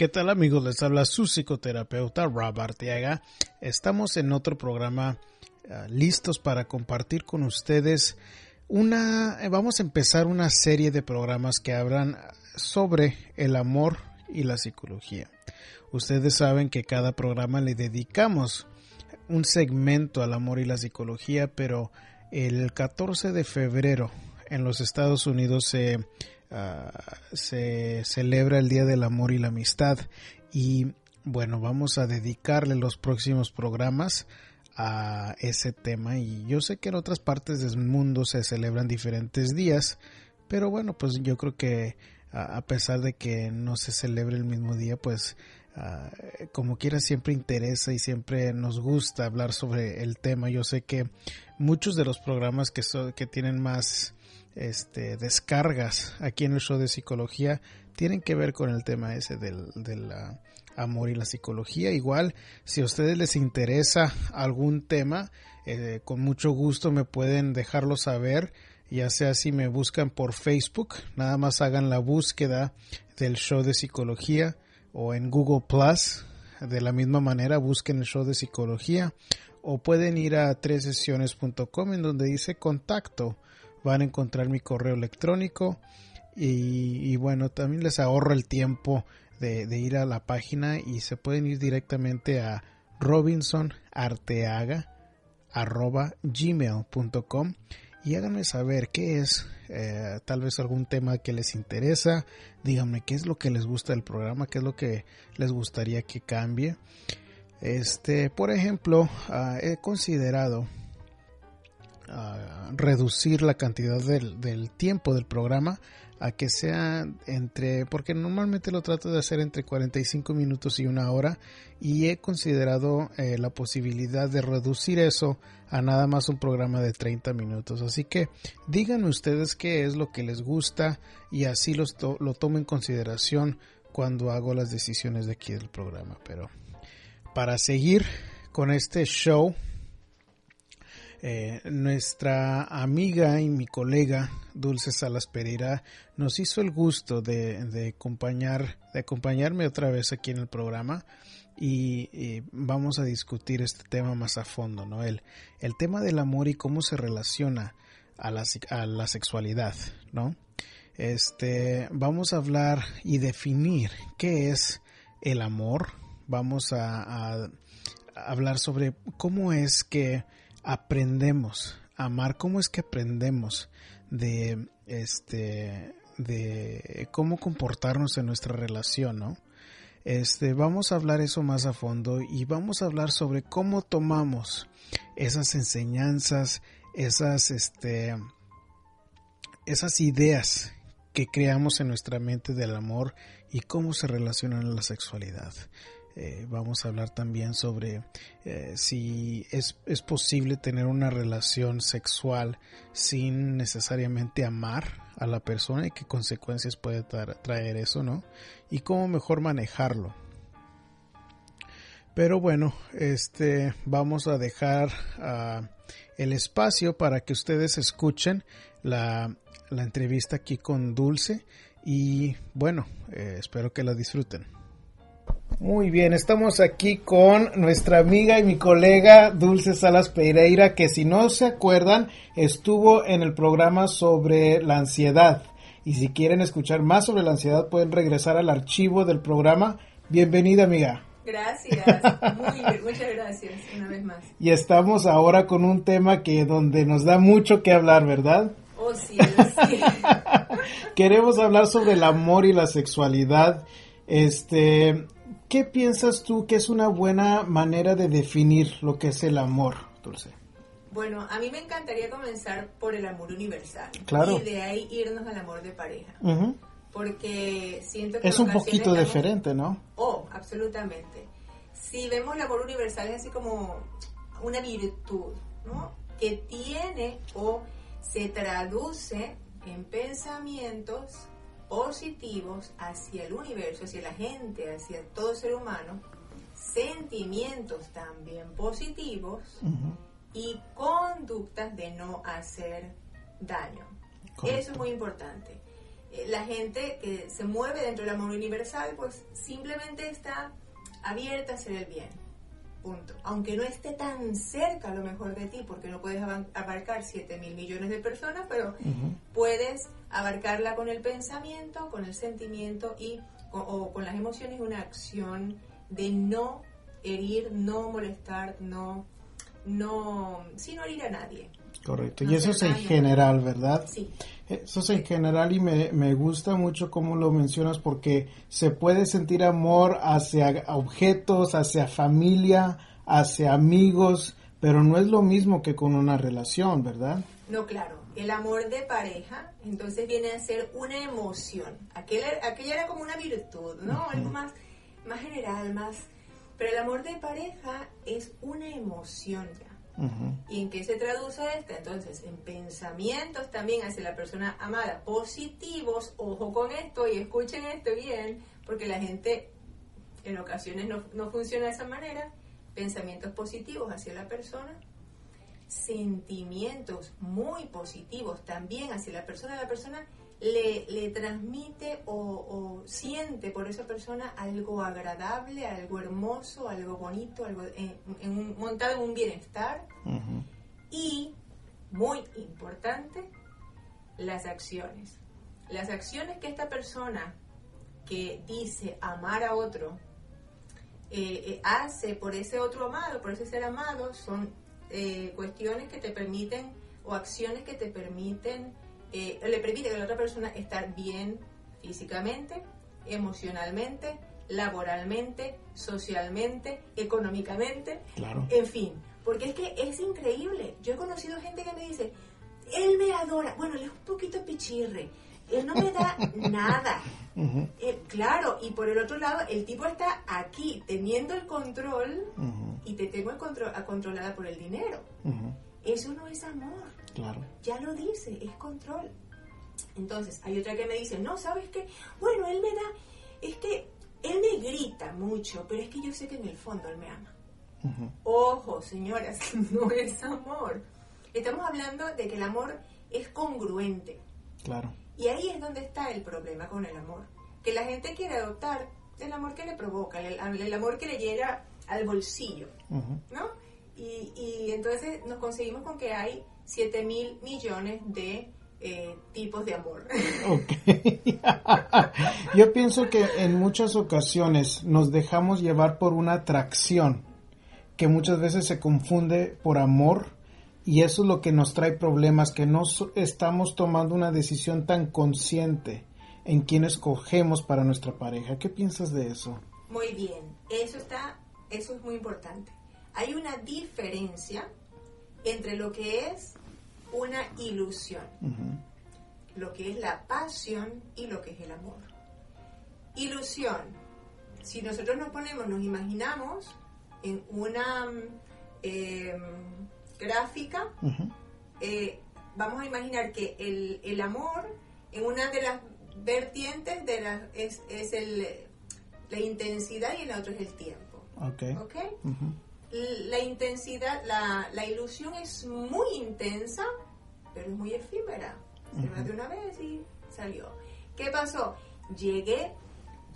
¿Qué tal amigos? Les habla su psicoterapeuta Rob Arteaga. Estamos en otro programa uh, listos para compartir con ustedes una... Vamos a empezar una serie de programas que hablan sobre el amor y la psicología. Ustedes saben que cada programa le dedicamos un segmento al amor y la psicología, pero el 14 de febrero en los Estados Unidos se Ah, se celebra el Día del Amor y la Amistad y bueno, vamos a dedicarle los próximos programas a ese tema y yo sé que en otras partes del mundo se celebran diferentes días, pero bueno, pues yo creo que a pesar de que no se celebre el mismo día, pues ah, como quiera siempre interesa y siempre nos gusta hablar sobre el tema. Yo sé que muchos de los programas que, que tienen más este, descargas aquí en el show de psicología tienen que ver con el tema ese del, amor y la psicología. Igual, si a ustedes les interesa algún tema, eh, con mucho gusto me pueden dejarlo saber, ya sea si me buscan por Facebook, nada más hagan la búsqueda del show de psicología o en Google Plus, de la misma manera busquen el show de psicología o pueden ir a tresesiones.com en donde dice contacto van a encontrar mi correo electrónico y, bueno, también les ahorro el tiempo de, ir a la página y se pueden ir directamente a robinsonarteaga.gmail.com y háganme saber qué es eh, tal vez algún tema que les interesa, díganme qué es lo que les gusta del programa, qué es lo que les gustaría que cambie. Este, por ejemplo, ah, he considerado reducir la cantidad del, tiempo del programa a que sea entre, porque normalmente lo trato de hacer entre 45 minutos y una hora y he considerado eh, la posibilidad de reducir eso a nada más un programa de 30 minutos. Así que díganme ustedes qué es lo que les gusta y así lo tomo en consideración cuando hago las decisiones de aquí del programa. Pero para seguir con este show, eh, nuestra amiga y mi colega Dulce Salas Pereira nos hizo el gusto de, acompañar, de acompañarme otra vez aquí en el programa y, vamos a discutir este tema más a fondo, ¿no? El, tema del amor y cómo se relaciona a la, a la sexualidad, ¿no? Este, vamos a hablar y definir qué es el amor. Vamos a hablar sobre cómo es que aprendemos a amar, cómo es que aprendemos de este de cómo comportarnos en nuestra relación, ¿no? Este, vamos a hablar eso más a fondo y vamos a hablar sobre cómo tomamos esas enseñanzas, esas este esas ideas que creamos en nuestra mente del amor y cómo se relacionan a la sexualidad. Eh, vamos a hablar también sobre eh, si es, posible tener una relación sexual sin necesariamente amar a la persona y qué consecuencias puede traer eso, ¿no? Y cómo mejor manejarlo. Pero bueno, este vamos a dejar ah, el espacio para que ustedes escuchen la, entrevista aquí con Dulce y bueno, eh, espero que la disfruten. Muy bien, estamos aquí con nuestra amiga y mi colega Dulce Salas Pereira, que si no se acuerdan, estuvo en el programa sobre la ansiedad. Y si quieren escuchar más sobre la ansiedad, pueden regresar al archivo del programa. Bienvenida, amiga. Gracias, muy bien, muchas gracias una vez más. Y estamos ahora con un tema que donde nos da mucho que hablar, ¿verdad? Oh, sí, sí. Queremos hablar sobre el amor y la sexualidad. Este, ¿Qué piensas tú que es una buena manera de definir lo que es el amor, Dulce? Bueno, a mí me encantaría comenzar por el amor universal. Claro. Y de ahí irnos al amor de pareja. Porque siento que Es un poquito estamos- diferente, ¿no? Oh, absolutamente. Si vemos el amor universal es así como una virtud, ¿no? Que tiene o se traduce en pensamientos positivos hacia el universo, hacia la gente, hacia todo ser humano, sentimientos también positivos y conductas de no hacer daño. Correcto. Eso es muy importante. Eh, La gente que se mueve dentro del amor universal, pues simplemente está abierta a hacer el bien. Punto. Aunque no esté tan cerca a lo mejor de ti, porque no puedes abarcar 7 mil millones de personas, pero puedes abarcarla con el pensamiento, con el sentimiento y con, o con las emociones, una acción de no herir, no molestar, no, no, sino herir a nadie. Correcto. No Y eso es en general, ¿verdad? Sí, Eso es en general y me, me gusta mucho cómo lo mencionas porque se puede sentir amor hacia objetos, hacia familia, hacia amigos, pero no es lo mismo que con una relación, ¿verdad? no, claro. El amor de pareja, entonces viene a ser una emoción. Aquel, aquella era como una virtud, ¿no? Algo más, más general, más... Pero el amor de pareja es una emoción ya. ¿Y en qué se traduce esta? Entonces, en pensamientos también hacia la persona amada, positivos, ojo con esto y escuchen esto bien, porque la gente en ocasiones no, no funciona de esa manera. Pensamientos positivos hacia la persona, sentimientos muy positivos también hacia la persona. La persona le, le transmite o, o siente por esa persona algo agradable, algo hermoso, algo bonito, algo en- en un- montado en un bienestar. Y, muy importante, las acciones. Las acciones que esta persona que dice amar a otro eh, eh, hace por ese otro amado, por ese ser amado, son eh, cuestiones que te permiten o acciones que te permiten, eh, le permiten a la otra persona estar bien físicamente, emocionalmente, laboralmente, socialmente, económicamente, Claro. en fin, porque es que es increíble. Yo he conocido gente que me dice, él me adora. Bueno, él es un poquito pichirre. Él no me da nada. Eh, claro, y por el otro lado, el tipo está aquí teniendo el control y te tengo el controlada por el dinero. Eso no es amor. Claro. Ya lo dice, es control. Entonces, hay otra que me dice, no, ¿sabes qué? Bueno, él me da, es que él me grita mucho, pero es que yo sé que en el fondo él me ama. Ojo, señoras, no es amor. Estamos hablando de que el amor es congruente. Claro. Y ahí es donde está el problema con el amor. Que la gente quiere adoptar el amor que le provoca, el, el amor que le llega al bolsillo. ¿no? Y, y entonces nos conseguimos con que hay 7 mil millones de eh, tipos de amor. Ok. Yo pienso que en muchas ocasiones nos dejamos llevar por una atracción que muchas veces se confunde por amor y eso es lo que nos trae problemas, que no estamos tomando una decisión tan consciente en quién escogemos para nuestra pareja. ¿Qué piensas de eso? Muy bien, eso está, eso es muy importante. Hay una diferencia entre lo que es una ilusión, lo que es la pasión y lo que es el amor. Ilusión. Si nosotros nos ponemos, nos imaginamos en una eh, gráfica, eh, vamos a imaginar que el, el amor en una de las vertientes de la, es, es el, la intensidad y en la otra es el tiempo. Ok. ¿Ok? Ujú. La intensidad, la, la ilusión es muy intensa, pero es muy efímera. Se va de una vez y salió. ¿Qué pasó? Llegué,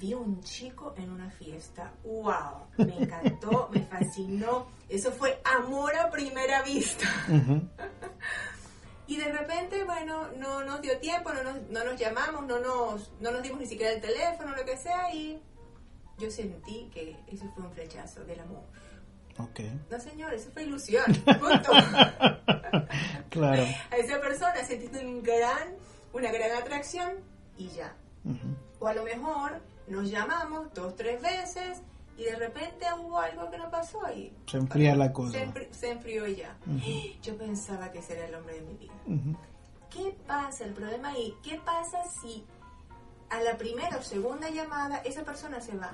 vi un chico en una fiesta. ¡Wow! Me encantó, me fascinó. Eso fue amor a primera vista. Y de repente, bueno, no nos dio tiempo, no nos, no nos llamamos, no nos, no nos dimos ni siquiera el teléfono, lo que sea, y yo sentí que eso fue un flechazo del amor. Ok. No, señor, eso fue ilusión. Punto. Claro. A esa persona sentiste un gran, una gran atracción y ya. Ujú. O a lo mejor nos llamamos dos, tres veces, y de repente hubo algo que no pasó y se enfría la cosa. Se, enfrió ya. Yo pensaba que ese era el hombre de mi vida. ¿Qué pasa? El problema ahí, ¿qué pasa si a la primera o segunda llamada esa persona se va?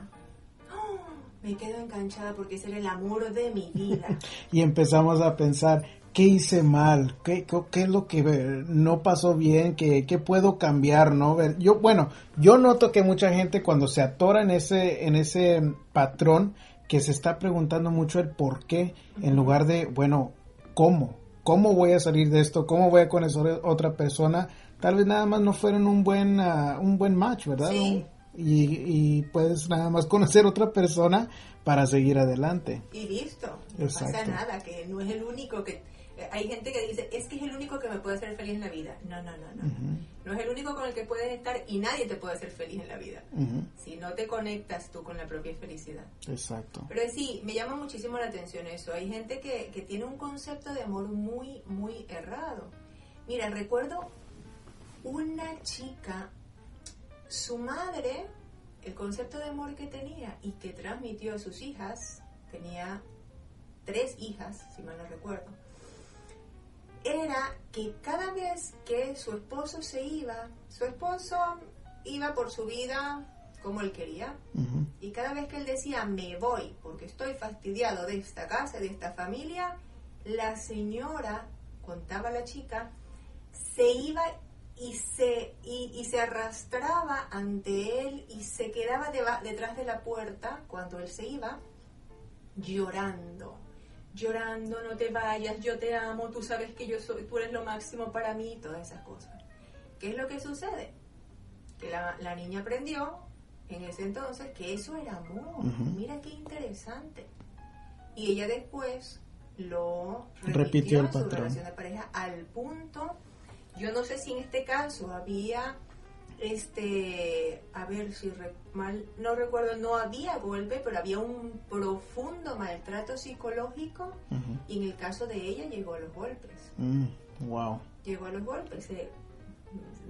¡Oh! Me quedo enganchada porque ese era el amor de mi vida. y empezamos a pensar, ¿qué hice mal? ¿Qué, qué es lo que no pasó bien? ¿Qué, ¿Qué, puedo cambiar? ¿no? Yo, bueno, yo noto que mucha gente cuando se atora en ese, en ese patrón, que se está preguntando mucho el por qué, en lugar de, bueno, ¿cómo? ¿Cómo voy a salir de esto? ¿Cómo voy a conocer a otra persona? Tal vez nada más no fueron un buen, ah, un buen match, ¿verdad? Sí. Y, y, puedes nada más conocer otra persona para seguir adelante. Y listo, no pasa nada, que no es el único que hay gente que dice, es que es el único que me puede hacer feliz en la vida. No, no, no, no. No es el único con el que puedes estar y nadie te puede hacer feliz en la vida. Si no te conectas tú con la propia felicidad. Exacto. Pero sí, me llama muchísimo la atención eso. Hay gente que, que tiene un concepto de amor muy, muy errado. Mira, recuerdo una chica, su madre, el concepto de amor que tenía y que transmitió a sus hijas, tenía tres hijas, si mal no recuerdo, era que cada vez que su esposo se iba, su esposo iba por su vida como él quería. Y cada vez que él decía, me voy porque estoy fastidiado de esta casa, de esta familia, la señora, contaba la chica, se iba y se, y, se arrastraba ante él y se quedaba detrás de la puerta cuando él se iba, llorando llorando, no te vayas, yo te amo, tú sabes que yo soy, tú eres lo máximo para mí, todas esas cosas. ¿Qué es lo que sucede? Que la, niña aprendió en ese entonces que eso era amor. Mira qué interesante. Y ella después lo repitió, en su relación de pareja al punto, yo no sé si en este caso había este, a ver si mal, no recuerdo, no había golpe, pero había un profundo maltrato psicológico y en el caso de ella llegó a los golpes. wow. Mm, llegó a los golpes.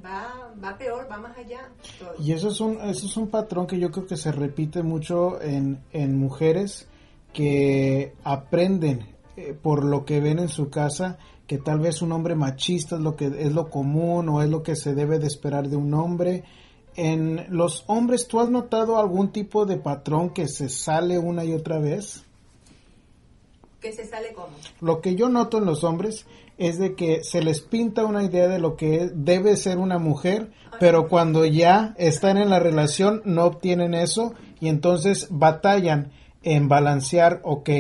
va, va peor, va más allá. Y eso es, un, eso es un patrón que yo creo que se repite mucho en, en mujeres que aprenden eh, por lo que ven en su casa que tal vez un hombre machista es lo que es lo común o es lo que se debe de esperar de un hombre. En los hombres, ¿tú has notado algún tipo de patrón que se sale una y otra vez? ¿Que se sale cómo? Lo que yo noto en los hombres es de que se les pinta una idea de lo que debe ser una mujer, pero cuando ya están en la relación no obtienen eso y entonces batallan en balancear, ok,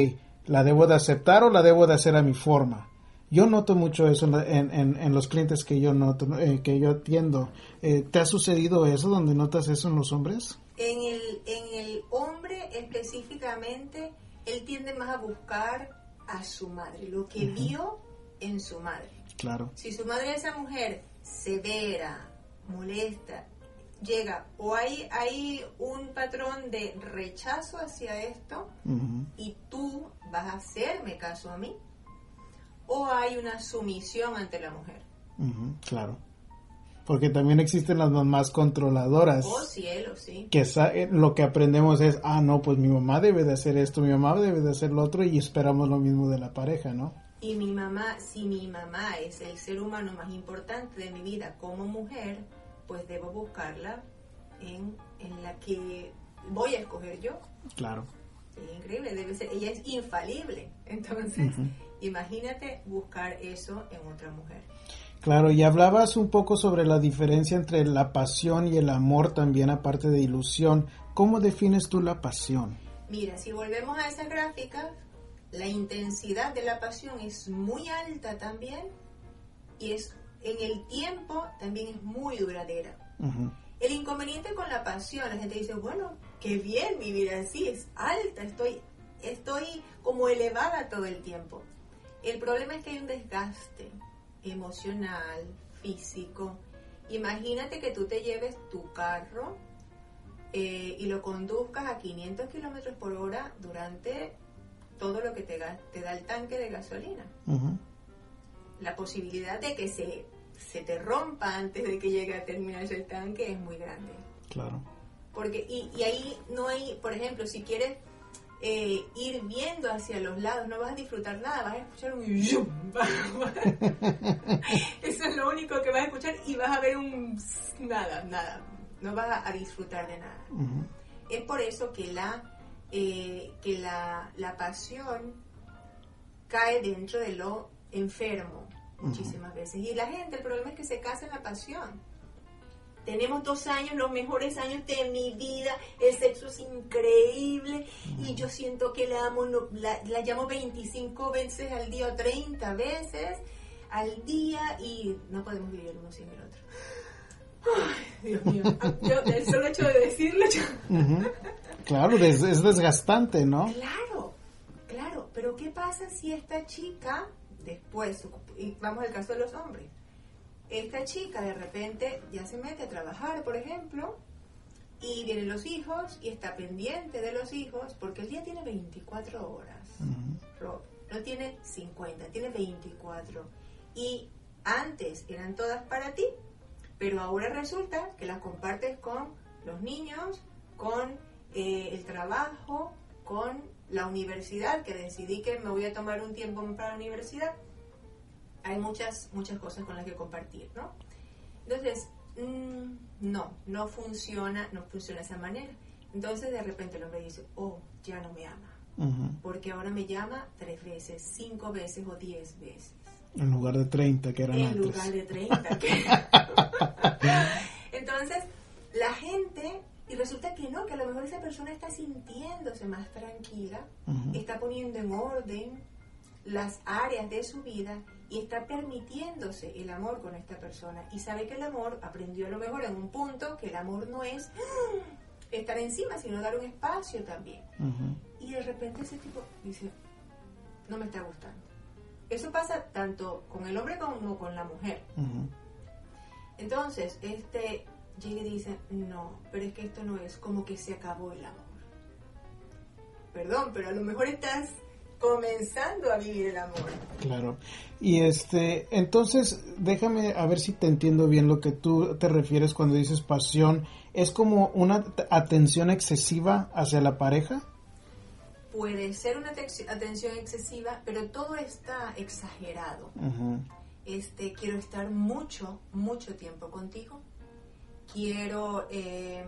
la debo de aceptar o la debo de hacer a mi forma. Yo noto mucho eso en, en, los clientes que yo noto, eh, que yo atiendo. Eh, ¿Te ha sucedido eso donde notas eso en los hombres? En el, en el hombre específicamente, él tiende más a buscar a su madre, lo que vio en su madre. Claro. Si su madre es esa mujer severa, molesta, llega o hay, hay un patrón de rechazo hacia esto y tú vas a hacerme caso a mí o hay una sumisión ante la mujer. claro. Porque también existen las mamás controladoras. Oh, cielo, sí. Que eh, lo que aprendemos es, ah, no, pues mi mamá debe de hacer esto, mi mamá debe de hacer lo otro y esperamos lo mismo de la pareja, ¿no? Y mi mamá, si mi mamá es el ser humano más importante de mi vida como mujer, pues debo buscarla en, en la que voy a escoger yo. Claro. Es increíble, debe ser, ella es infalible. Entonces, Imagínate buscar eso en otra mujer. Claro, y hablabas un poco sobre la diferencia entre la pasión y el amor también, aparte de ilusión. ¿Cómo defines tú la pasión? Mira, si volvemos a esa gráfica, la intensidad de la pasión es muy alta también y es en el tiempo también es muy duradera. El inconveniente con la pasión, la gente dice, bueno, qué bien vivir así, es alta, estoy, estoy como elevada todo el tiempo. El problema es que hay un desgaste emocional, físico. Imagínate que tú te lleves tu carro eh, y lo conduzcas a 500 kilómetros por hora durante todo lo que te, te, da el tanque de gasolina. La posibilidad de que se, se te rompa antes de que llegue a terminarse el tanque es muy grande. Claro. Porque, y, y ahí no hay, por ejemplo, si quieres eh, ir viendo hacia los lados, no vas a disfrutar nada, vas a escuchar un Eso es lo único que vas a escuchar y vas a ver un nada, nada, no vas a disfrutar de nada. Es por eso que la, eh, que la, la pasión cae dentro de lo enfermo muchísimas veces. Y la gente, el problema es que se casa en la pasión. Tenemos dos años, los mejores años de mi vida, el sexo es increíble. Y yo siento que la amo, la, la llamo 25 veces al día o 30 veces al día y no podemos vivir uno sin el otro. Ay, Dios mío, yo, el solo hecho de decirlo Claro, es, es desgastante, ¿no? Claro, claro, pero ¿qué pasa si esta chica después, y vamos al caso de los hombres, esta chica de repente ya se mete a trabajar, por ejemplo, y vienen los hijos y está pendiente de los hijos, porque el día tiene 24 horas, no tiene 50, tiene 24. Y antes eran todas para ti, pero ahora resulta que las compartes con los niños, con eh, el trabajo, con la universidad, que decidí que me voy a tomar un tiempo para la universidad, hay muchas, muchas cosas con las que compartir, ¿no? Entonces, mm, no, no funciona, no funciona de esa manera. Entonces de repente el hombre dice, oh, ya no me ama. Porque ahora me llama tres veces, cinco veces o diez veces. En lugar de treinta que eran en En lugar de treinta. Entonces, la gente y resulta que no, que a lo mejor esa persona está sintiéndose más tranquila, está poniendo en orden las áreas de su vida y está permitiéndose el amor con esta persona. Y sabe que el amor aprendió a lo mejor en un punto que el amor no es estar encima, sino dar un espacio también. Y de repente ese tipo dice, no me está gustando. Eso pasa tanto con el hombre como con la mujer. Entonces, este, llega y dice, no, pero es que esto no es como que se acabó el amor. Perdón, pero a lo mejor estás comenzando a vivir el amor. Claro. Y este, entonces, déjame a ver si te entiendo bien lo que tú te refieres cuando dices pasión. ¿Es como una atención excesiva hacia la pareja? Puede ser una atención excesiva, pero todo está exagerado. Este, quiero estar mucho, mucho tiempo contigo quiero eh,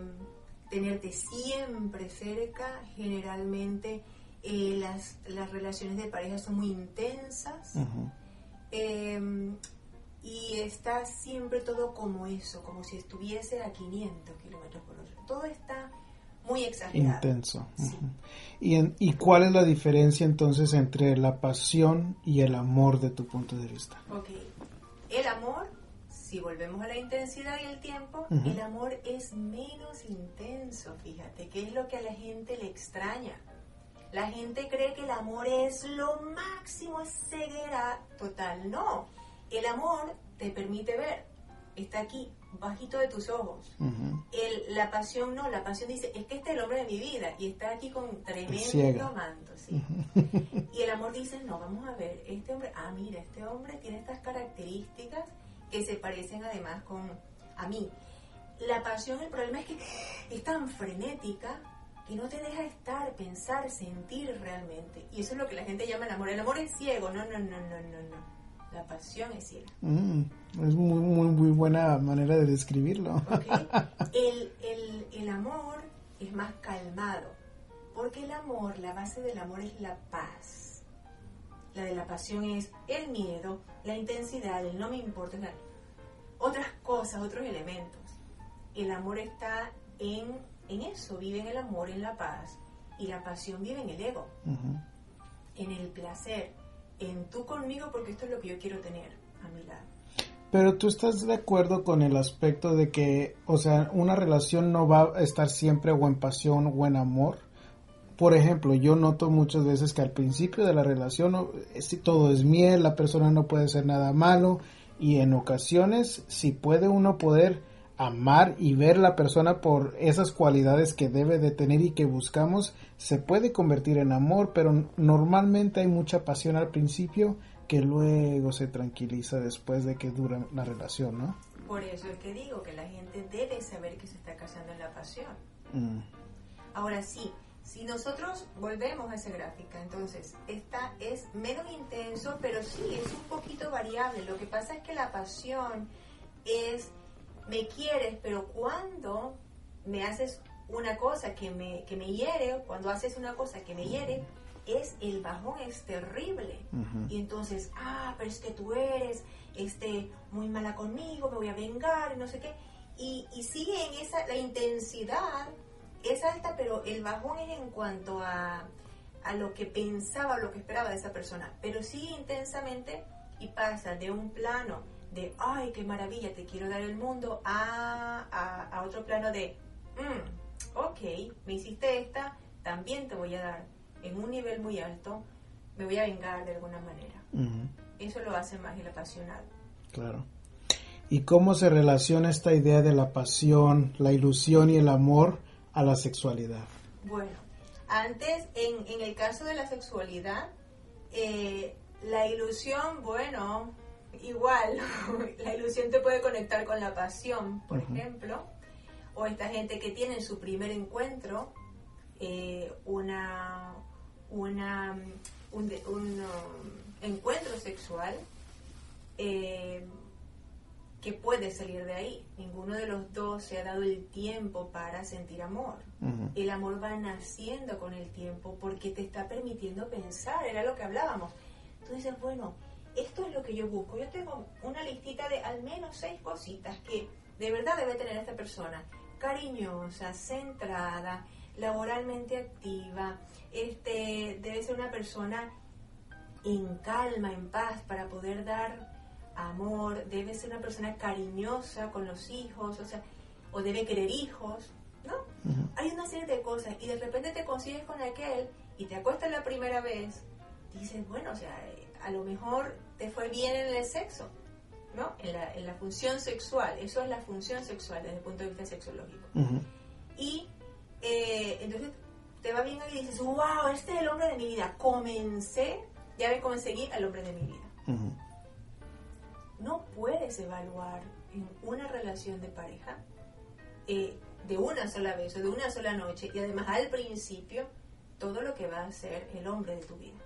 tenerte siempre cerca, generalmente eh, las, las, relaciones de pareja son muy intensas em, y está siempre todo como eso, como si estuviese a 500 kilómetros por hora. Todo está muy exagerado. Intenso. ¿Y, ¿Y cuál es la diferencia entonces entre la pasión y el amor de tu punto de vista? Ok, el amor si volvemos a la intensidad y el tiempo, el amor es menos intenso, fíjate, que es lo que a la gente le extraña. La gente cree que el amor es lo máximo, es ceguera total. No, el amor te permite ver, está aquí, bajito de tus ojos. el, la pasión no, la pasión dice, es que este es el hombre de mi vida y está aquí con tremendo manto. ¿sí? y el amor dice, no, vamos a ver, este hombre, ah, mira, este hombre tiene estas características que se parecen además con a mí. La pasión, el problema es que es tan frenética que no te deja estar, pensar, sentir realmente. Y eso es lo que la gente llama el amor. El amor es ciego. No, no, no, no, no, no. La pasión es ciega. Mm, es muy, muy, muy buena manera de describirlo. El, el, el amor es más calmado. Porque el amor, la base del amor es la paz la de la pasión es el miedo, la intensidad, el no me importa, otras cosas, otros elementos. El amor está en, en eso, vive en el amor, en la paz, y la pasión vive en el ego, en el placer, en tú conmigo porque esto es lo que yo quiero tener a mi lado. Pero tú estás de acuerdo con el aspecto de que, o sea, una relación no va a estar siempre o en pasión o en amor. Por ejemplo, yo noto muchas veces que al principio de la relación todo es miel, la persona no puede hacer nada malo y en ocasiones si puede uno poder amar y ver la persona por esas cualidades que debe de tener y que buscamos, se puede convertir en amor, pero normalmente hay mucha pasión al principio que luego se tranquiliza después de que dura la relación, ¿no? Por eso es que digo que la gente debe saber que se está casando en la pasión. Mm. Ahora sí, Si nosotros volvemos a esa gráfica, entonces esta es menos intenso, pero sí es un poquito variable. Lo que pasa es que la pasión es, me quieres, pero cuando me haces una cosa que me, que me hiere, cuando haces una cosa que me hiere, es el bajón es terrible. Y entonces, ah, pero es que tú eres este, muy mala conmigo, me voy a vengar, no sé qué. Y, y sigue en esa, la intensidad es alta, pero el bajón es en cuanto a, a lo que pensaba, lo que esperaba de esa persona. Pero sigue intensamente y pasa de un plano de, ay, qué maravilla, te quiero dar el mundo, a, a, a otro plano de, mm, ok, me hiciste esta, también te voy a dar en un nivel muy alto, me voy a vengar de alguna manera. Eso lo hace más el apasionado. Claro. ¿Y cómo se relaciona esta idea de la pasión, la ilusión y el amor a la sexualidad? Bueno, antes, en, en el caso de la sexualidad, eh, la ilusión, bueno, igual, la ilusión te puede conectar con la pasión, por ejemplo, o esta gente que tiene su primer encuentro, eh, una, una, un, un um, encuentro sexual eh, que puede salir de ahí. Ninguno de los dos se ha dado el tiempo para sentir amor. El amor va naciendo con el tiempo porque te está permitiendo pensar, era lo que hablábamos. Tú dices, bueno, esto es lo que yo busco. Yo tengo una listita de al menos seis cositas que de verdad debe tener esta persona. Cariñosa, centrada, laboralmente activa, este, debe ser una persona en calma, en paz, para poder dar amor, debe ser una persona cariñosa con los hijos, o sea, o debe querer hijos, ¿no? Hay una serie de cosas y de repente te consigues con aquel y te acuestas la primera vez, dices, bueno, o sea, a lo mejor te fue bien en el sexo, ¿no? En la, en la función sexual, eso es la función sexual desde el punto de vista sexológico. Y eh, entonces te va bien y dices, wow, este es el hombre de mi vida. Comencé, ya me conseguí al hombre de mi vida. No puedes evaluar en una relación de pareja eh, de una sola vez o de una sola noche y además al principio todo lo que va a ser el hombre de tu vida.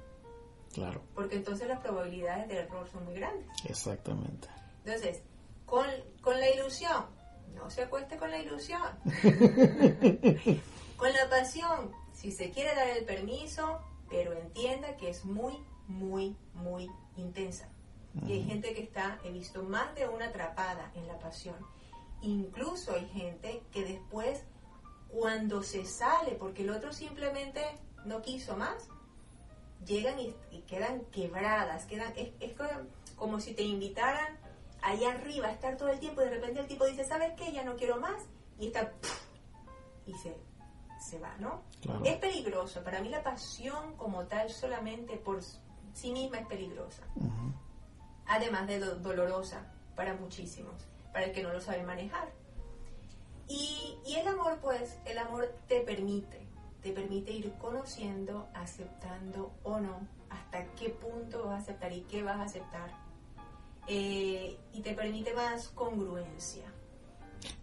Claro. Porque entonces las probabilidades de error son muy grandes. Exactamente. Entonces, con, con la ilusión, no se acueste con la ilusión. con la pasión, si se quiere dar el permiso, pero entienda que es muy, muy, muy intensa. Y hay gente que está, he visto más de una atrapada en la pasión. Incluso hay gente que después, cuando se sale, porque el otro simplemente no quiso más, llegan y, quedan quebradas, quedan, es, es como si te invitaran allá arriba a estar todo el tiempo y de repente el tipo dice, ¿sabes qué? Ya no quiero más. Y está... Y se, se va, ¿no? Es peligroso. Para mí la pasión como tal solamente por sí misma es peligrosa. Además de dolorosa para muchísimos, para el que no lo sabe manejar. Y, y el amor, pues, el amor te permite, te permite ir conociendo, aceptando o no, hasta qué punto vas a aceptar y qué vas a aceptar eh, y te permite más congruencia.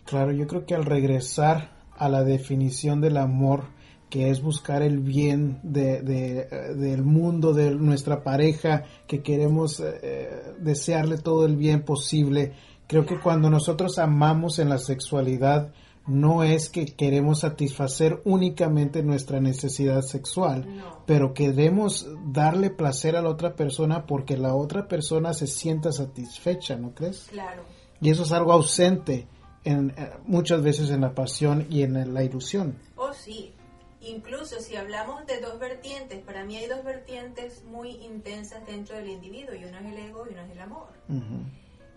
Claro, yo creo que al regresar a la definición del amor, que es buscar el bien de, del mundo, de nuestra pareja, que queremos eh, desearle todo el bien posible, creo que cuando nosotros amamos en la sexualidad, no es que queremos satisfacer únicamente nuestra necesidad sexual, pero queremos darle placer a la otra persona porque la otra persona se sienta satisfecha, ¿no crees? Claro. Y eso es algo ausente en, eh, muchas veces en la pasión y en la ilusión. Oh, sí. Incluso si hablamos de dos vertientes, para mí hay dos vertientes muy intensas dentro del individuo, y uno es el ego y uno es el amor.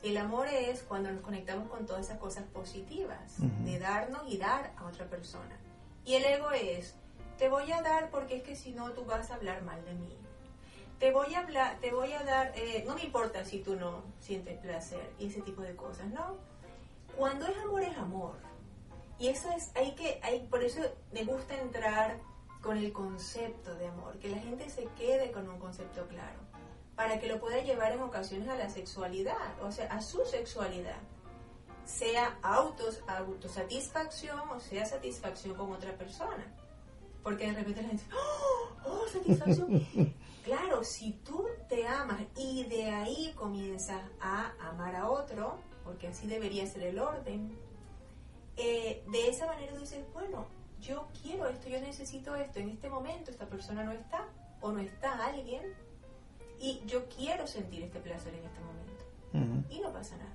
El amor es cuando nos conectamos con todas esas cosas positivas, de darnos y dar a otra persona. Y el ego es, te voy a dar porque es que si no tú vas a hablar mal de mí. Te voy a hablar, te voy a dar, eh, no me importa si tú no sientes placer y ese tipo de cosas, ¿no? Cuando es amor es amor. Y eso es, hay que, hay, por eso me gusta entrar con el concepto de amor, que la gente se quede con un concepto claro para que lo pueda llevar en ocasiones a la sexualidad, o sea, a su sexualidad, sea autos, autosatisfacción o sea satisfacción con otra persona. Porque de repente la gente dice, ¡oh, oh satisfacción! claro, si tú te amas y de ahí comienzas a amar a otro, porque así debería ser el orden, eh, de esa manera tú dices, bueno, yo quiero esto, yo necesito esto, en este momento esta persona no está o no está alguien y yo quiero sentir este placer en este momento. Y no pasa nada.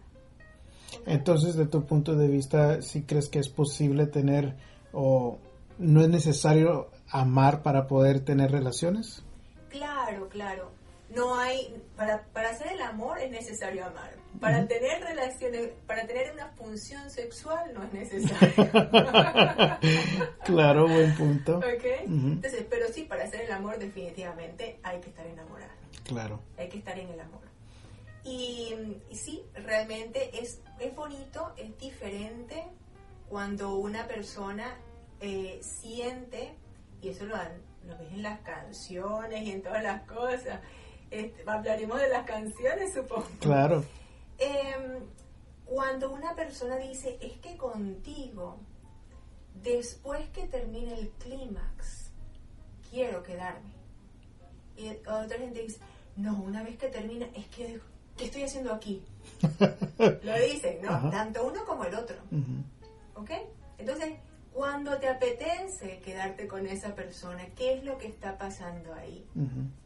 Entonces, de tu punto de vista, ¿sí crees que es posible tener o no es necesario amar para poder tener relaciones? Claro, claro. No hay, para, para hacer el amor es necesario amar. Para tener relaciones, para tener una función sexual no es necesario. claro, buen punto. Entonces, pero sí, para hacer el amor definitivamente hay que estar enamorado. Claro. Hay que estar en el amor. Y, sí, realmente es, es bonito, es diferente cuando una persona eh, siente, y eso lo, lo ves en las canciones y en todas las cosas, este, hablaremos de las canciones, supongo. Claro. Em, cuando una persona dice, es que contigo, después que termine el clímax, quiero quedarme. Y otra gente dice, no, una vez que termina, es que, ¿qué estoy haciendo aquí? Lo dicen, ¿no? Tanto uno como el otro. ¿Ok? Entonces, cuando te apetece quedarte con esa persona, ¿qué es lo que está pasando ahí?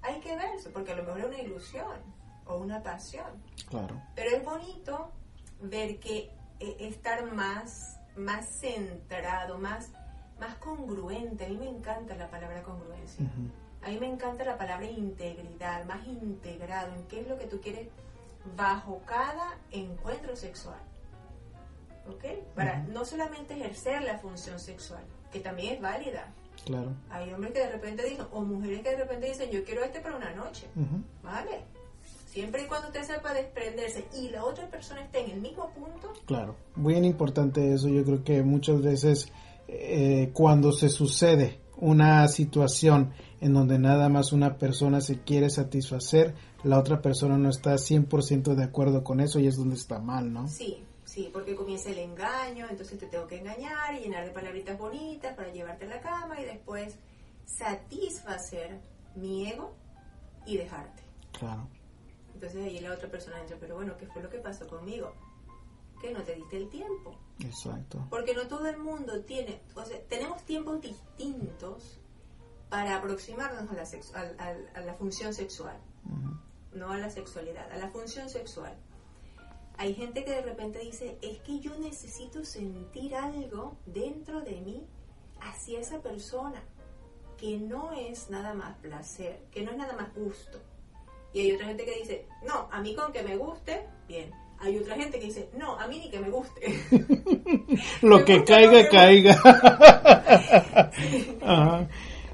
Hay que verse, porque a lo mejor es una ilusión o una pasión. Claro. Pero es bonito ver que eh, estar más, más centrado, más, más congruente. A mí me encanta la palabra congruencia. A mí me encanta la palabra integridad, más integrado en qué es lo que tú quieres bajo cada encuentro sexual. ¿ok? Para no solamente ejercer la función sexual, que también es válida. Claro. Hay hombres que de repente dicen, o mujeres que de repente dicen, yo quiero este para una noche. ¿Vale? Siempre y cuando usted sepa desprenderse y la otra persona esté en el mismo punto. Claro, bien importante eso. Yo creo que muchas veces eh, cuando se sucede una situación en donde nada más una persona se quiere satisfacer, la otra persona no está 100% de acuerdo con eso y es donde está mal, ¿no? Sí, Sí, porque comienza el engaño, entonces te tengo que engañar y llenar de palabritas bonitas para llevarte a la cama y después satisfacer mi ego y dejarte. Claro. Entonces ahí la otra persona entra, pero bueno, ¿qué fue lo que pasó conmigo? Que no te diste el tiempo. Exacto. Porque no todo el mundo tiene, o sea, tenemos tiempos distintos para aproximarnos a la, a, la función sexual, no a la sexualidad, a la función sexual. Hay gente que de repente dice, es que yo necesito sentir algo dentro de mí hacia esa persona, que no es nada más placer, que no es nada más gusto. Y hay otra gente que dice, no, a mí con que me guste, bien. Hay otra gente que dice, no, a mí ni que me guste. lo que caiga, caiga.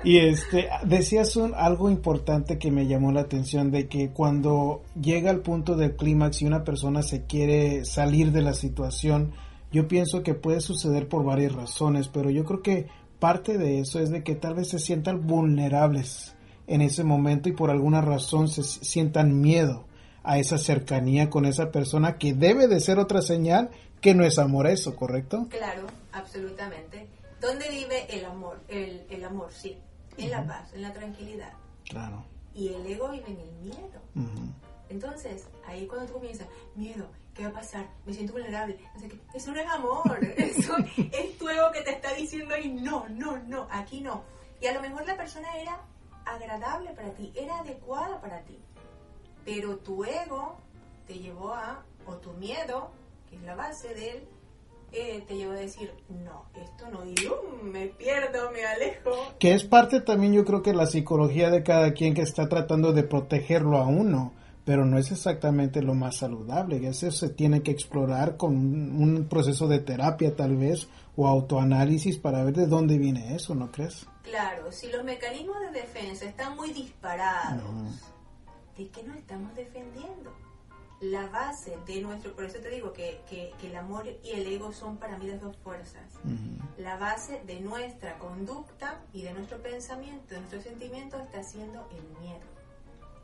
Y este, decías un, algo importante que me llamó la atención de que cuando llega al punto del clímax y una persona se quiere salir de la situación, yo pienso que puede suceder por varias razones, pero yo creo que parte de eso es de que tal vez se sientan vulnerables en ese momento y por alguna razón se sientan miedo a esa cercanía con esa persona que debe de ser otra señal que no es amor eso, ¿correcto? Claro, absolutamente. ¿Dónde vive el amor? El, el amor, sí en la paz, en la tranquilidad. Claro. Y el ego vive en el miedo. Entonces, ahí cuando tú comienzas, miedo, ¿qué va a pasar? Me siento vulnerable. eso no es amor, eso es tu ego que te está diciendo ahí, no, no, no, aquí no. Y a lo mejor la persona era agradable para ti, era adecuada para ti. Pero tu ego te llevó a, o tu miedo, que es la base de él, eh, te llevo a decir, no, esto no, y me pierdo, me alejo. Que es parte también yo creo que la psicología de cada quien que está tratando de protegerlo a uno, pero no es exactamente lo más saludable, eso se tiene que explorar con un, proceso de terapia tal vez o autoanálisis para ver de dónde viene eso, ¿no crees? Claro, si los mecanismos de defensa están muy disparados, ¿de qué nos estamos defendiendo? La base de nuestro, por eso te digo que, el amor y el ego son para mí las dos fuerzas. La base de nuestra conducta y de nuestro pensamiento, de nuestro sentimiento está siendo el miedo.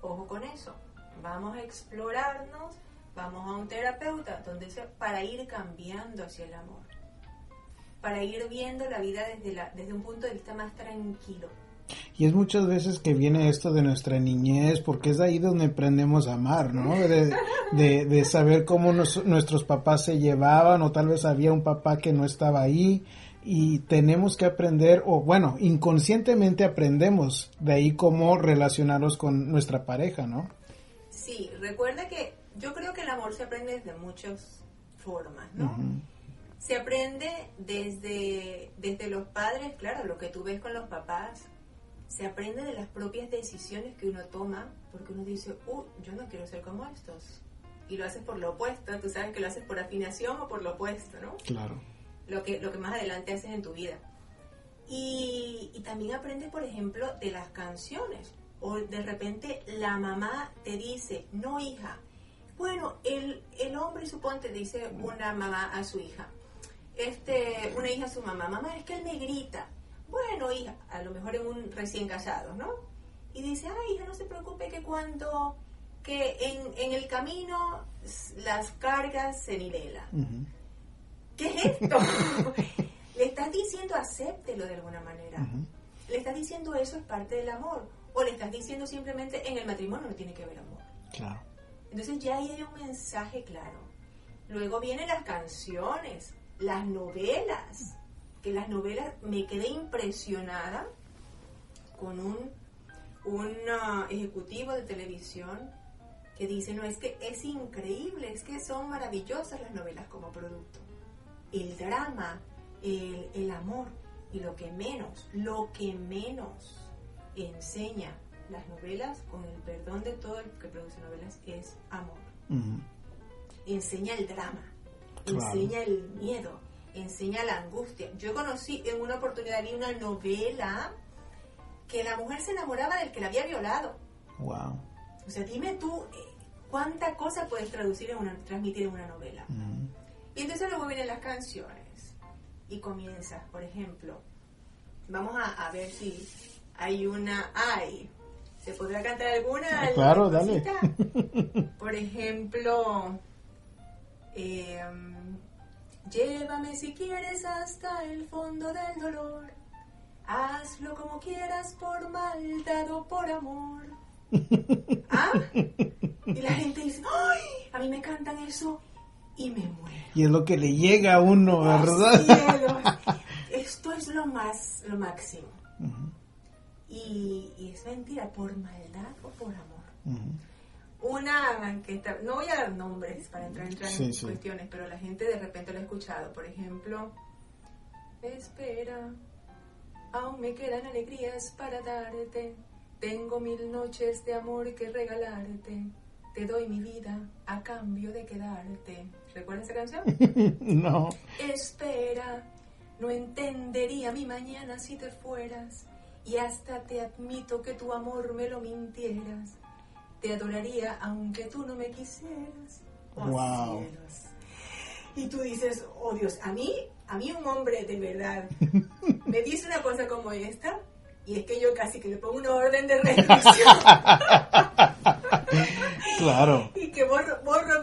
Ojo con eso. Vamos a explorarnos, vamos a un terapeuta donde para ir cambiando hacia el amor. para ir viendo la vida desde, la, desde un punto de vista más tranquilo. Y es muchas veces que viene esto de nuestra niñez, porque es ahí donde aprendemos a amar, ¿no? De, de, saber cómo nuestros papás se llevaban, o tal vez había un papá que no estaba ahí, y tenemos que aprender, o bueno, inconscientemente aprendemos de ahí cómo relacionarnos con nuestra pareja, ¿no? Sí, recuerda que yo creo que el amor se aprende de muchas formas, ¿no? Se aprende desde, desde los padres, claro, lo que tú ves con los papás, se aprende de las propias decisiones que uno toma, porque uno dice, uh, yo no quiero ser como estos. Y lo haces por lo opuesto, tú sabes que lo haces por afinación o por lo opuesto, ¿no? Claro. Lo que, lo que más adelante haces en tu vida. Y, y también aprendes, por ejemplo, de las canciones. O de repente la mamá te dice, no hija, bueno, el, el hombre, suponte, dice una mamá a su hija, este, una hija a su mamá, mamá, es que él me grita. Bueno, hija, a lo mejor en un recién casado, ¿no? Y dice, ay, hija, no se preocupe que cuando, que en, en el camino las cargas se nivelan. ¿Qué es esto? Le estás diciendo acéptelo de alguna manera. Le estás diciendo eso es parte del amor. O le estás diciendo simplemente en el matrimonio no tiene que haber amor. Claro. Entonces ya ahí hay un mensaje claro. Luego vienen las canciones, las novelas, que las novelas me quedé impresionada con un, un ah, ejecutivo de televisión que dice, no, es que es increíble, es que son maravillosas las novelas como producto. El drama, el, el amor y lo que menos, lo que menos enseña las novelas, con el perdón de todo el que produce novelas, es amor. Enseña el drama, enseña el miedo, enseña la angustia. Yo conocí en una oportunidad, vi una novela que la mujer se enamoraba del que la había violado. Wow. O sea, dime tú, eh, ¿cuánta cosa puedes traducir en una, transmitir en una novela? Y entonces luego vienen las canciones y comienza, por ejemplo, vamos a, a ver si hay una, hay, ¿se podrá cantar alguna? Claro, dale. Por ejemplo, eh, Llévame si quieres hasta el fondo del dolor. Hazlo como quieras por maldad o por amor. ¿Ah? Y la gente dice, ¡ay! A mí me cantan eso y me muero. Y es lo que le llega a uno, ¿verdad? Esto es lo más, lo máximo. y, y, es mentira, por maldad o por amor. Una que está, no voy a dar nombres para entrar, en cuestiones, pero la gente de repente lo ha escuchado. Por ejemplo, espera, aún me quedan alegrías para darte. Tengo mil noches de amor que regalarte. Te doy mi vida a cambio de quedarte. ¿Recuerdas esa canción? no. Espera, no entendería mi mañana si te fueras. Y hasta te admito que tu amor me lo mintieras te adoraría aunque tú no me quisieras. Oh, wow. Y tú dices, oh Dios, a mí, a mí un hombre de verdad me dice una cosa como esta y es que yo casi que le pongo una orden de restricción. claro. Y que borro,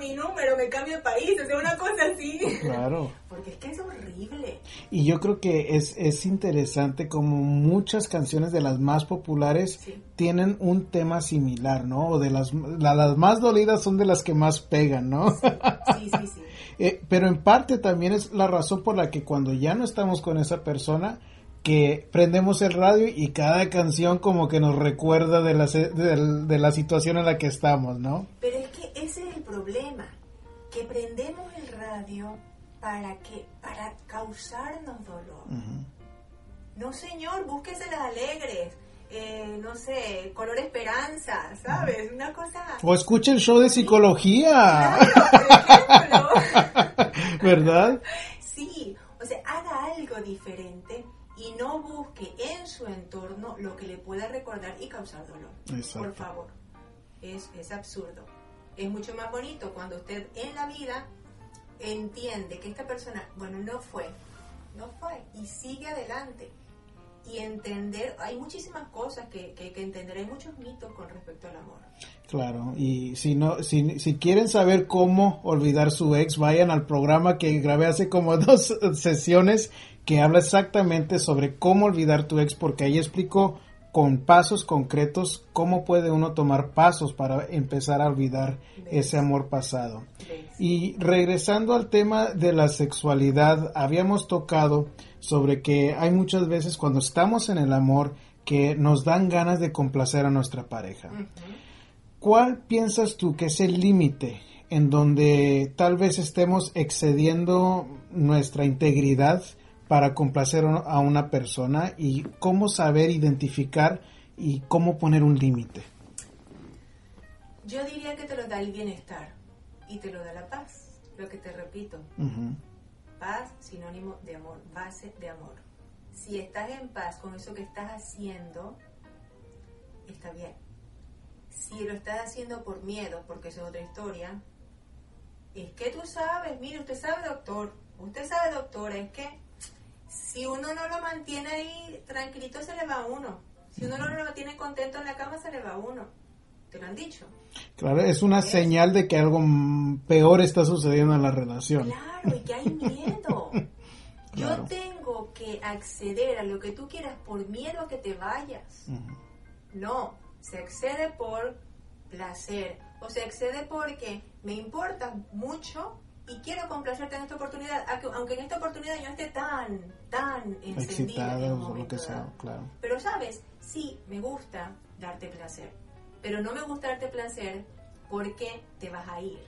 mi número, me cambio de país, o sea, una cosa así. Claro. Porque es que es horrible. Y yo creo que es, es interesante como muchas canciones de las más populares tienen un tema similar, ¿no? O de las, las más dolidas son de las que más pegan, ¿no? Sí, sí, sí. Eh, pero en parte también es la razón por la que cuando ya no estamos con esa persona, que prendemos el radio y cada canción como que nos recuerda de la, de, la situación en la que estamos, ¿no? Pero es que ese es el problema, que prendemos el radio para que para causarnos dolor. No, señor, búsquese las alegres. Eh, no sé, color esperanza, ¿sabes? Una cosa... O escuche el show de psicología. ¿Verdad? Sí, o sea, haga algo diferente y no busque en su entorno lo que le pueda recordar y causar dolor. Por favor. Es, es absurdo. Es mucho más bonito cuando usted en la vida entiende que esta persona, bueno, no fue, no fue, y sigue adelante. Y entender, hay muchísimas cosas que, que que entender, hay muchos mitos con respecto al amor. Claro, y si no, si, si quieren saber cómo olvidar su ex, vayan al programa que grabé hace como dos sesiones que habla exactamente sobre cómo olvidar tu ex, porque ahí explico con pasos concretos cómo puede uno tomar pasos para empezar a olvidar ese amor pasado. Y regresando al tema de la sexualidad, habíamos tocado sobre que hay muchas veces cuando estamos en el amor que nos dan ganas de complacer a nuestra pareja. ¿Cuál piensas tú que es el límite en donde tal vez estemos excediendo nuestra integridad para complacer a una persona y cómo saber identificar y cómo poner un límite? Yo diría que te lo da el bienestar y te lo da la paz, lo que te repito. Paz, sinónimo de amor, base de amor. Si estás en paz con eso que estás haciendo, está bien. Si lo estás haciendo por miedo, porque es otra historia, es que tú sabes, mire, usted sabe, doctor, usted sabe, doctora, es que si uno no lo mantiene ahí tranquilito, se le va a uno. Si uno no lo tiene contento en la cama, se le va a uno. ¿Te lo han dicho? Claro, es una señal de que algo peor está sucediendo en la relación. Claro, y que hay miedo. Yo tengo que acceder a lo que tú quieras por miedo a que te vayas. No, se accede por placer. O se accede porque me importa mucho y quiero complacerte en esta oportunidad, aunque en esta oportunidad yo esté tan, tan encendida en o lo que sea, claro. Pero sabes, sí, me gusta darte placer, pero no me gusta darte placer porque te vas a ir.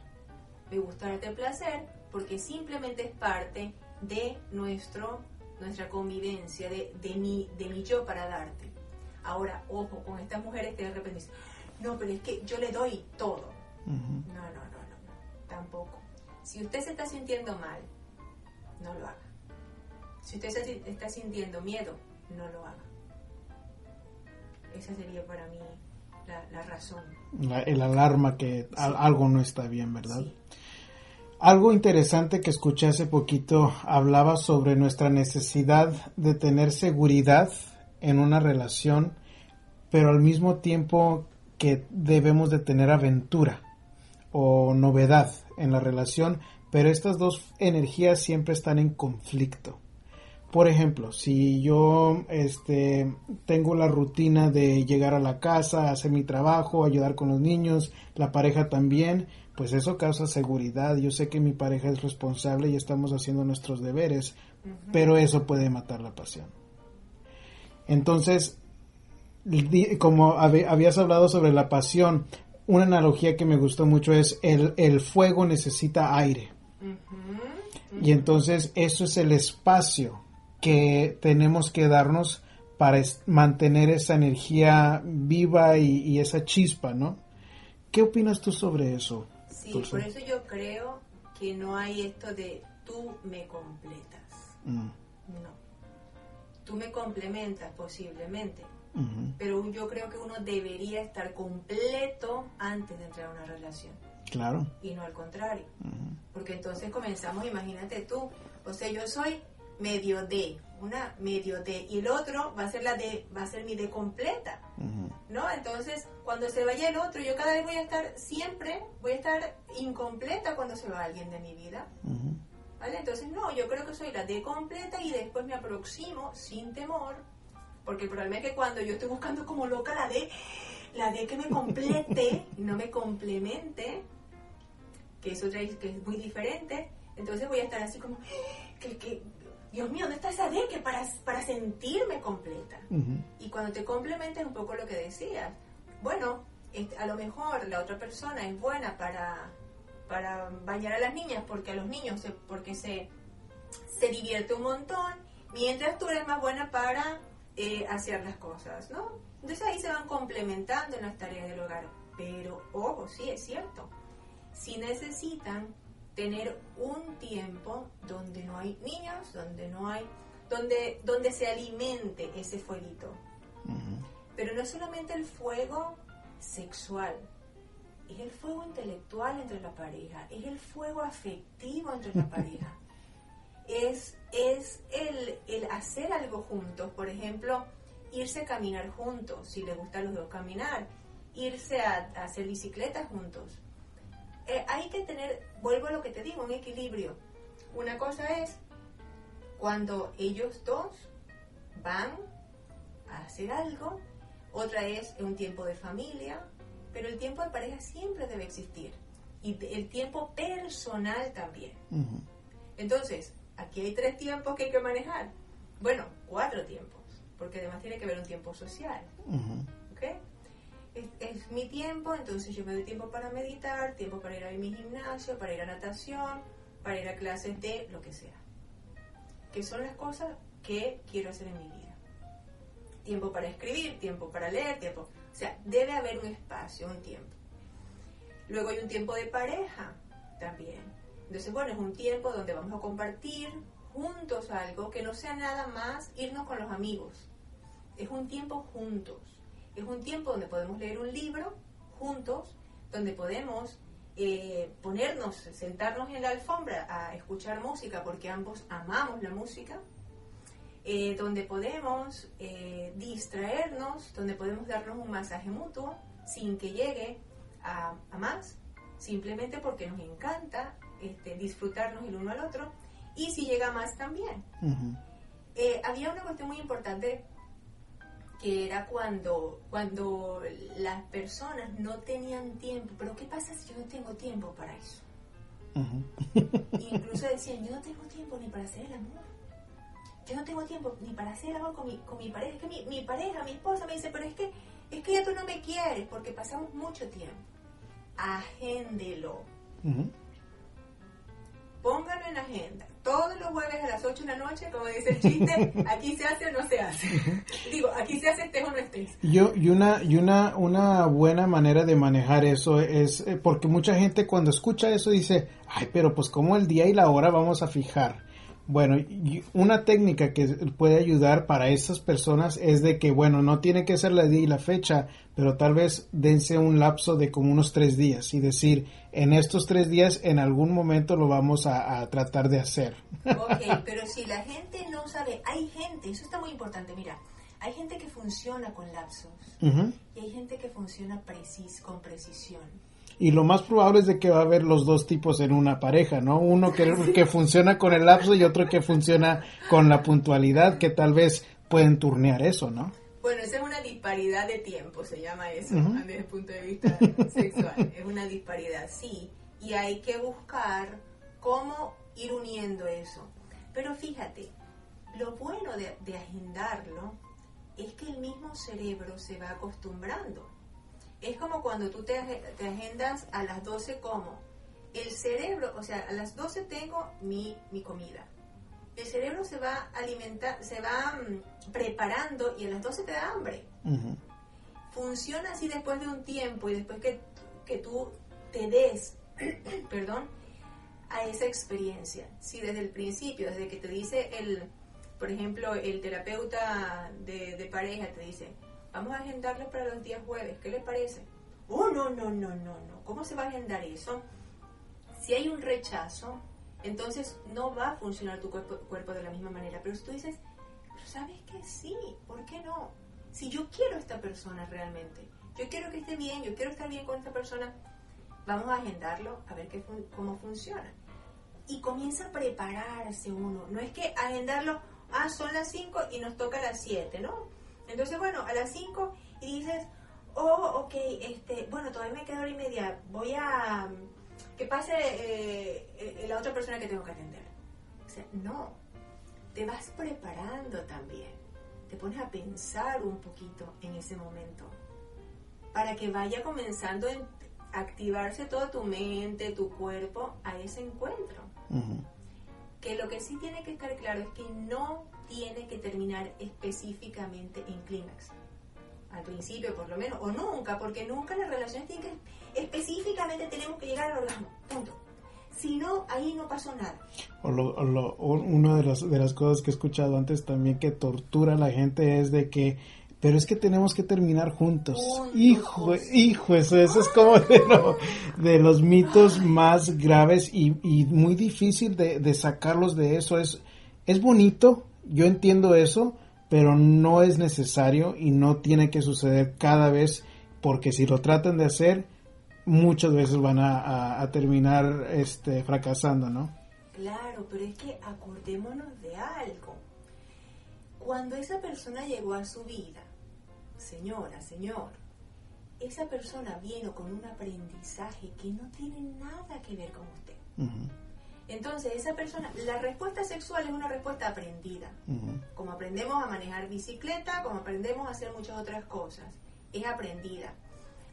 Me gusta darte placer porque simplemente es parte de nuestro, nuestra convivencia, de, de, mi, de mi yo para darte. Ahora, ojo, con estas mujeres que de repente dicen, no, pero es que yo le doy todo. No, no, no, no, tampoco si usted se está sintiendo mal, no lo haga. Si usted se está sintiendo miedo, no lo haga. Esa sería para mí la, razón. el alarma que algo no está bien, ¿verdad? Algo interesante que escuché hace poquito hablaba sobre nuestra necesidad de tener seguridad en una relación, pero al mismo tiempo que debemos de tener aventura o novedad en la relación, pero estas dos energías siempre están en conflicto. Por ejemplo, si yo este, tengo la rutina de llegar a la casa, hacer mi trabajo, ayudar con los niños, la pareja también, pues eso causa seguridad. Yo sé que mi pareja es responsable y estamos haciendo nuestros deberes, pero eso puede matar la pasión. Entonces, como habías hablado sobre la pasión, una analogía que me gustó mucho es el, el fuego necesita aire. Y entonces eso es el espacio que tenemos que darnos para mantener esa energía viva y, esa chispa, ¿no? ¿Qué opinas tú sobre eso? Sí, por eso yo creo que no hay esto de tú me completas. Mm. No. Tú me complementas posiblemente, pero yo creo que uno debería estar completo antes de entrar a una relación. Claro. Y no al contrario. Porque entonces comenzamos, imagínate tú, o sea, yo soy medio D, una medio D, y el otro va a ser la D, va a ser mi D completa. ¿No? Entonces, cuando se vaya el otro, yo cada vez voy a estar, siempre voy a estar incompleta cuando se va alguien de mi vida. ¿Vale? Entonces, no, yo creo que soy la D completa y después me aproximo sin temor porque el problema es que cuando yo estoy buscando como loca la D, la D que me complete, no me complemente, que es otra que es muy diferente, entonces voy a estar así como, que, que Dios mío, ¿dónde está esa D que para, para sentirme completa? Y cuando te complementa es un poco lo que decías. Bueno, a lo mejor la otra persona es buena para, para bañar a las niñas porque a los niños porque se, se divierte un montón, mientras tú eres más buena para eh, hacer las cosas, ¿no? Entonces ahí se van complementando en las tareas del hogar. Pero, ojo, sí, es cierto. Si necesitan tener un tiempo donde no hay niños, donde no hay, donde, donde se alimente ese fueguito. Pero no es solamente el fuego sexual, es el fuego intelectual entre la pareja, es el fuego afectivo entre la pareja. es, es el, el hacer algo juntos. Por ejemplo, irse a caminar juntos, si les gusta a los dos caminar, irse a, hacer bicicleta juntos. Eh, hay que tener, vuelvo a lo que te digo, un equilibrio. Una cosa es cuando ellos dos van a hacer algo, otra es un tiempo de familia, pero el tiempo de pareja siempre debe existir y el tiempo personal también. Entonces, aquí hay tres tiempos que hay que manejar. Bueno, cuatro tiempos, porque además tiene que haber un tiempo social. es, mi tiempo, entonces yo me doy tiempo para meditar, tiempo para ir a mi gimnasio, para ir a natación, para ir a clases de lo que sea. Que son las cosas que quiero hacer en mi vida. Tiempo para escribir, tiempo para leer, tiempo... O sea, debe haber un espacio, un tiempo. Luego hay un tiempo de pareja también. Entonces, bueno, es un tiempo donde vamos a compartir juntos algo que no sea nada más irnos con los amigos. Es un tiempo juntos. Es un tiempo donde podemos leer un libro juntos, donde podemos eh, ponernos, sentarnos en la alfombra a escuchar música porque ambos amamos la música, eh, donde podemos eh, distraernos, donde podemos darnos un masaje mutuo sin que llegue a, más, simplemente porque nos encanta este, disfrutarnos el uno al otro y si llega más también. había una cuestión muy importante que era cuando, cuando las personas no tenían tiempo. Pero ¿qué pasa si yo no tengo tiempo para eso? Incluso decían, yo no tengo tiempo ni para hacer el amor. Yo no tengo tiempo ni para hacer el amor con mi, con mi pareja. Es que mi, mi, pareja, mi esposa me dice, pero es que, es que ya tú no me quieres porque pasamos mucho tiempo. Agéndelo. Póngalo en agenda. Todos los jueves a las 8 de la noche, como dice el chiste, aquí se hace o no se hace. Digo, aquí se hace estés o no estés. Yo, y una, y una, una buena manera de manejar eso es, eh, porque mucha gente cuando escucha eso dice, ay, pero pues como el día y la hora vamos a fijar. Bueno, una técnica que puede ayudar para esas personas es de que, bueno, no tiene que ser la día y la fecha, pero tal vez dense un lapso de como unos tres días y decir, en estos tres días en algún momento lo vamos a, tratar de hacer. Ok, pero si la gente no sabe, hay gente, eso está muy importante, mira, hay gente que funciona con lapsos y hay gente que funciona precis, con precisión y lo más probable es de que va a haber los dos tipos en una pareja, ¿no? Uno que, que funciona con el lapso y otro que funciona con la puntualidad, que tal vez pueden turnear eso, ¿no? Bueno, esa es una disparidad de tiempo, se llama eso, desde el punto de vista sexual. Es una disparidad, sí, y hay que buscar cómo ir uniendo eso. Pero fíjate, lo bueno de, de agendarlo es que el mismo cerebro se va acostumbrando es como cuando tú te, agendas a las 12 como. El cerebro, o sea, a las 12 tengo mi, comida. El cerebro se va alimentar, se va mm, preparando y a las 12 te da hambre. Funciona así después de un tiempo y después que, que tú te des, perdón, a esa experiencia. Si desde el principio, desde que te dice el, por ejemplo, el terapeuta de, de pareja te dice, Vamos a agendarlo para los días jueves. ¿Qué le parece? Oh, no, no, no, no, no. ¿Cómo se va a agendar eso? Si hay un rechazo, entonces no va a funcionar tu cuerpo, de la misma manera. Pero si tú dices, pero sabes que sí, ¿por qué no? Si yo quiero a esta persona realmente, yo quiero que esté bien, yo quiero estar bien con esta persona, vamos a agendarlo a ver qué cómo funciona. Y comienza a prepararse uno. No es que agendarlo, ah, son las 5 y nos toca las 7, ¿no? Entonces, bueno, a las 5 y dices, oh, ok, este, bueno, todavía me queda hora y media, voy a que pase eh, eh, la otra persona que tengo que atender. O sea, no, te vas preparando también, te pones a pensar un poquito en ese momento para que vaya comenzando a activarse toda tu mente, tu cuerpo a ese encuentro. Que lo que sí tiene que estar claro es que no tiene que terminar específicamente en clímax. Al principio, por lo menos, o nunca, porque nunca las relaciones tienen que específicamente tenemos que llegar al orgasmo. Punto. Si no, ahí no pasó nada. O, una de las, de las cosas que he escuchado antes también que tortura a la gente es de que pero es que tenemos que terminar juntos. hijo, hijo, eso, eso es como de, los mitos más graves y, y muy difícil de, de, sacarlos de eso. Es, es bonito, yo entiendo eso, pero no es necesario y no tiene que suceder cada vez porque si lo tratan de hacer, muchas veces van a, a terminar este, fracasando, ¿no? Claro, pero es que acordémonos de algo. Cuando esa persona llegó a su vida, señora, señor, esa persona vino con un aprendizaje que no tiene nada que ver con usted. Entonces, esa persona, la respuesta sexual es una respuesta aprendida. Como aprendemos a manejar bicicleta, como aprendemos a hacer muchas otras cosas, es aprendida.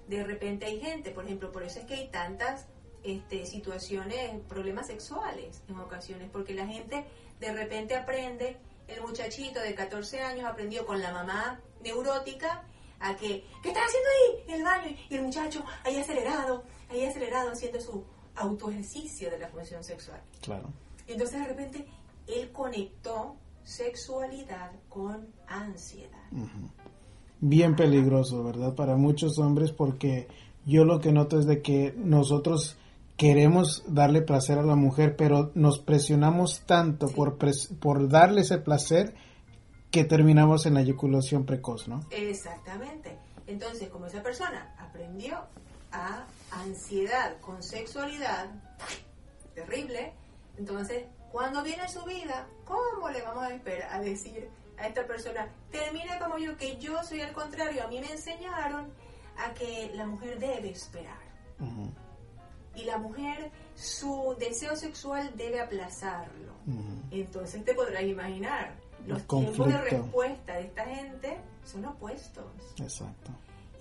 De repente hay gente, por ejemplo, por eso es que hay tantas este, situaciones, problemas sexuales en ocasiones, porque la gente de repente aprende, el muchachito de 14 años aprendió con la mamá neurótica a que, ¿qué estás haciendo ahí en el baño? Y el muchacho ahí acelerado, ahí acelerado haciendo su autoejercicio de la función sexual. Claro. entonces de repente él conectó sexualidad con ansiedad. Bien peligroso, ¿verdad? Para muchos hombres porque yo lo que noto es de que nosotros queremos darle placer a la mujer, pero nos presionamos tanto por, por darle ese placer que terminamos en la eyaculación precoz, ¿no? Exactamente. Entonces, como esa persona aprendió a ansiedad con sexualidad, terrible, entonces, cuando viene su vida, ¿cómo le vamos a esperar a decir a esta persona, termina como yo, que yo soy al contrario, a mí me enseñaron a que la mujer debe esperar y la mujer su deseo sexual debe aplazarlo. Entonces te podrás imaginar, los tiempos de respuesta de esta gente son opuestos. Exacto.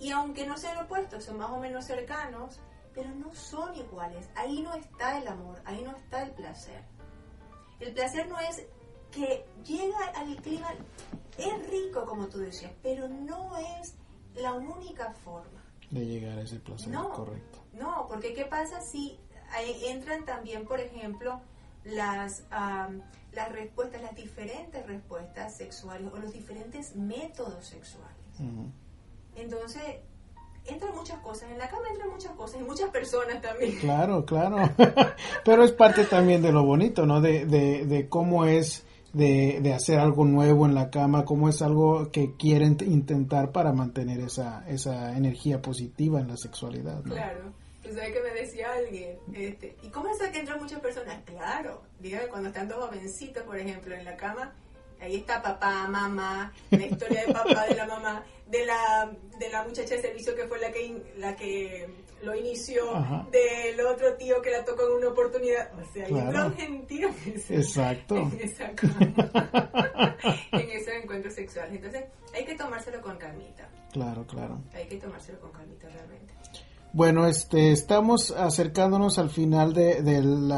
Y aunque no sean opuestos, son más o menos cercanos, pero no son iguales. Ahí no está el amor, ahí no está el placer. El placer no es que llega al clima, es rico como tú decías, pero no es la única forma de llegar a ese placer correcto. No, porque ¿qué pasa si entran también, por ejemplo, las, las respuestas, las diferentes respuestas sexuales o los diferentes métodos sexuales? Entonces, entran muchas cosas, en la cama entran muchas cosas y muchas personas también. Claro, claro. Pero es parte también de lo bonito, ¿no? De, de, de cómo es de, de, hacer algo nuevo en la cama, cómo es algo que quieren intentar para mantener esa, esa energía positiva en la sexualidad. ¿no? Claro. Tú sabes que me decía alguien, este, ¿y cómo es que entran muchas personas? Claro, dígame, cuando están dos jovencitos, por ejemplo, en la cama, ahí está papá, mamá, la historia de papá, de la mamá, de la, de la muchacha de servicio que fue la que, la que lo inició, del otro tío que la tocó en una oportunidad. O sea, hay un gentío Exacto. En, en esos encuentros sexuales. Entonces, hay que tomárselo con calmita. Claro, claro. Hay que tomárselo con calmita realmente. Bueno, este, estamos acercándonos al final del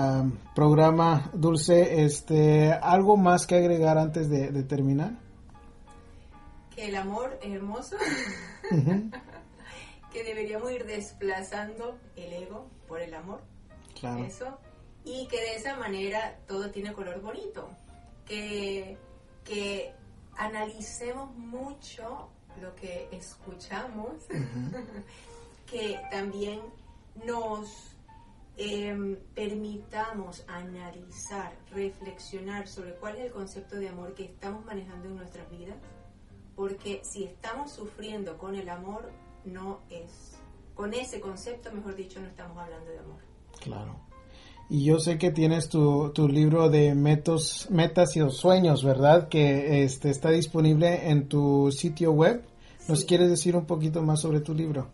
programa, Dulce. Este, ¿Algo más que agregar antes de, terminar? Que el amor es hermoso, que deberíamos ir desplazando el ego por el amor. Claro. Eso. Y que de esa manera todo tiene color bonito. Que, que analicemos mucho lo que escuchamos que también nos em, permitamos analizar, reflexionar sobre cuál es el concepto de amor que estamos manejando en nuestras vidas, porque si estamos sufriendo con el amor, no es, con ese concepto, mejor dicho, no estamos hablando de amor. Claro. Y yo sé que tienes tu, tu libro de metos, metas y sueños, ¿verdad? Que este, está disponible en tu sitio web. ¿Nos quieres decir un poquito más sobre tu libro?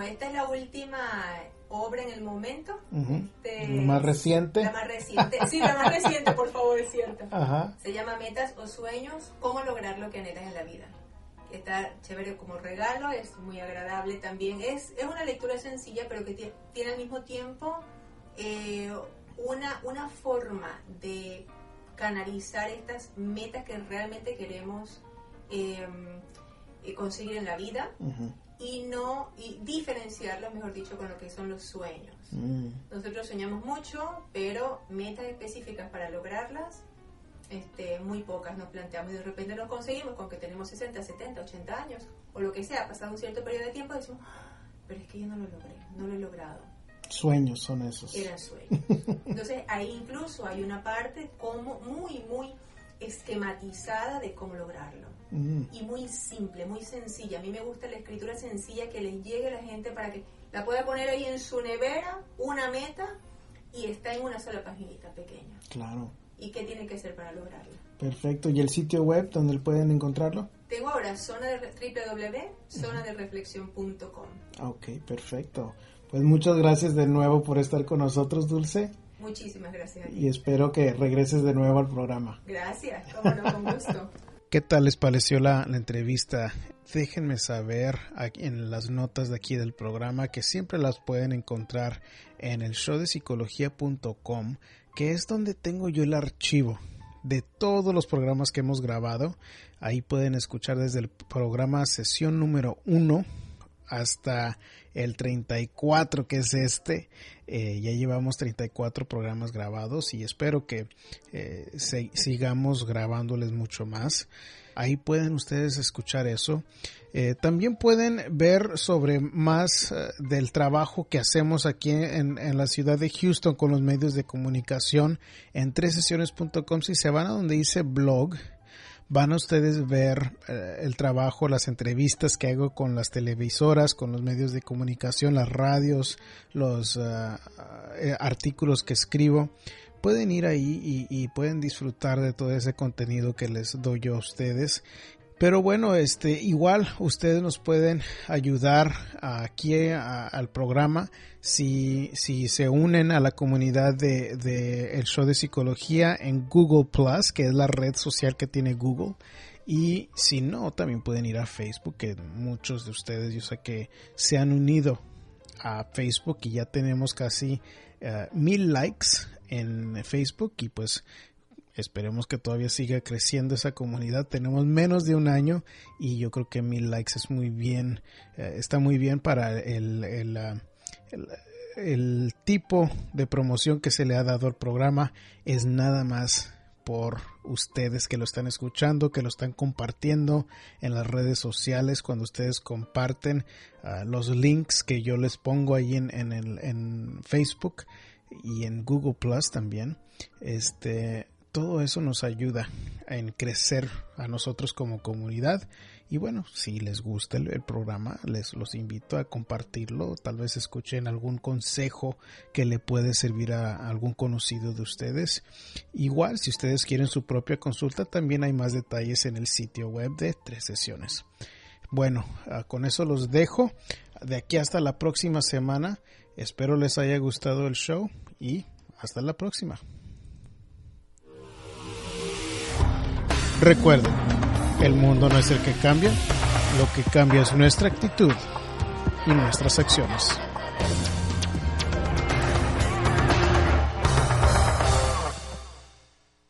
Esta es la última obra en el momento. Este, ¿La más reciente? La más reciente. Sí, la más reciente, por favor, es cierto. Se llama Metas o Sueños, cómo lograr lo que anhelas en la vida. Está chévere como regalo, es muy agradable también. Es, es una lectura sencilla, pero que tiene, al mismo tiempo eh, una, una forma de canalizar estas metas que realmente queremos em, eh, conseguir en la vida y no y diferenciarlo, mejor dicho, con lo que son los sueños. Mm. Nosotros soñamos mucho, pero metas específicas para lograrlas este, muy pocas nos planteamos y de repente nos conseguimos con que tenemos 60, 70, 80 años o lo que sea, pasado un cierto periodo de tiempo, decimos, "Ah, pero es que yo no lo logré, no lo he logrado. Sueños son esos. Eran sueños. Entonces ahí incluso hay una parte como muy, muy esquematizada de cómo lograrlo. Mm, Y muy simple, muy sencilla. A mí me gusta la escritura sencilla que les llegue a la gente para que la pueda poner ahí en su nevera, una meta, y está en una sola paginita pequeña. claro. ¿Y qué tiene que hacer para lograrla? Perfecto. ¿Y el sitio web donde pueden encontrarlo? Tengo ahora zona de www.zonadereflexión.com. Ah, Ok, perfecto. Pues muchas gracias de nuevo por estar con nosotros, Dulce. Muchísimas gracias. Y espero que regreses de nuevo al programa. Gracias, cómo no, con gusto. ¿Qué tal les pareció la, la entrevista? Déjenme saber aquí en las notas de aquí del programa que siempre las pueden encontrar en el show de psicología.com, que es donde tengo yo el archivo de todos los programas que hemos grabado. Ahí pueden escuchar desde el programa sesión número 1 hasta el 34 que es este. Eh, ya llevamos 34 programas grabados y espero que eh, sigamos grabándoles mucho más. Ahí pueden ustedes escuchar eso. Eh, también pueden ver sobre más del trabajo que hacemos aquí en, en la ciudad de Houston con los medios de comunicación en tresesiones.com. Si se van a donde dice blog, van a ustedes ver eh, el trabajo, las entrevistas que hago con las televisoras, con los medios de comunicación, las radios, los ah, eh, artículos que escribo. Pueden ir ahí y, y pueden disfrutar de todo ese contenido que les doy yo a ustedes. Pero bueno, este, igual ustedes nos pueden ayudar aquí al programa si, si se unen a la comunidad de, de el show de psicología en Google Plus, que es la red social que tiene Google. Y si no, también pueden ir a Facebook, que muchos de ustedes yo sé que se han unido a Facebook y ya tenemos casi eh, mil likes en Facebook y pues esperemos que todavía siga creciendo esa comunidad. Tenemos menos de un año y yo creo que mil likes es muy bien, eh, está muy bien para el, el, ah, el- el tipo de promoción que se le ha dado al programa. Es nada más por ustedes que lo están escuchando, que lo están compartiendo en las redes sociales, cuando ustedes comparten ah, los links que yo les pongo ahí en, en, en Facebook y en Google Plus también. Este, todo eso nos ayuda en crecer a nosotros como comunidad. Y bueno, si les gusta el, programa, les los invito a compartirlo. Tal vez escuchen algún consejo que le puede servir a algún conocido de ustedes. Igual, si ustedes quieren su propia consulta, también hay más detalles en el sitio web de Tres Sesiones. Bueno, ah, con eso los dejo. De aquí hasta la próxima semana. Espero les haya gustado el show y hasta la próxima. Recuerden, el mundo no es el que cambia, lo que cambia es nuestra actitud y nuestras acciones.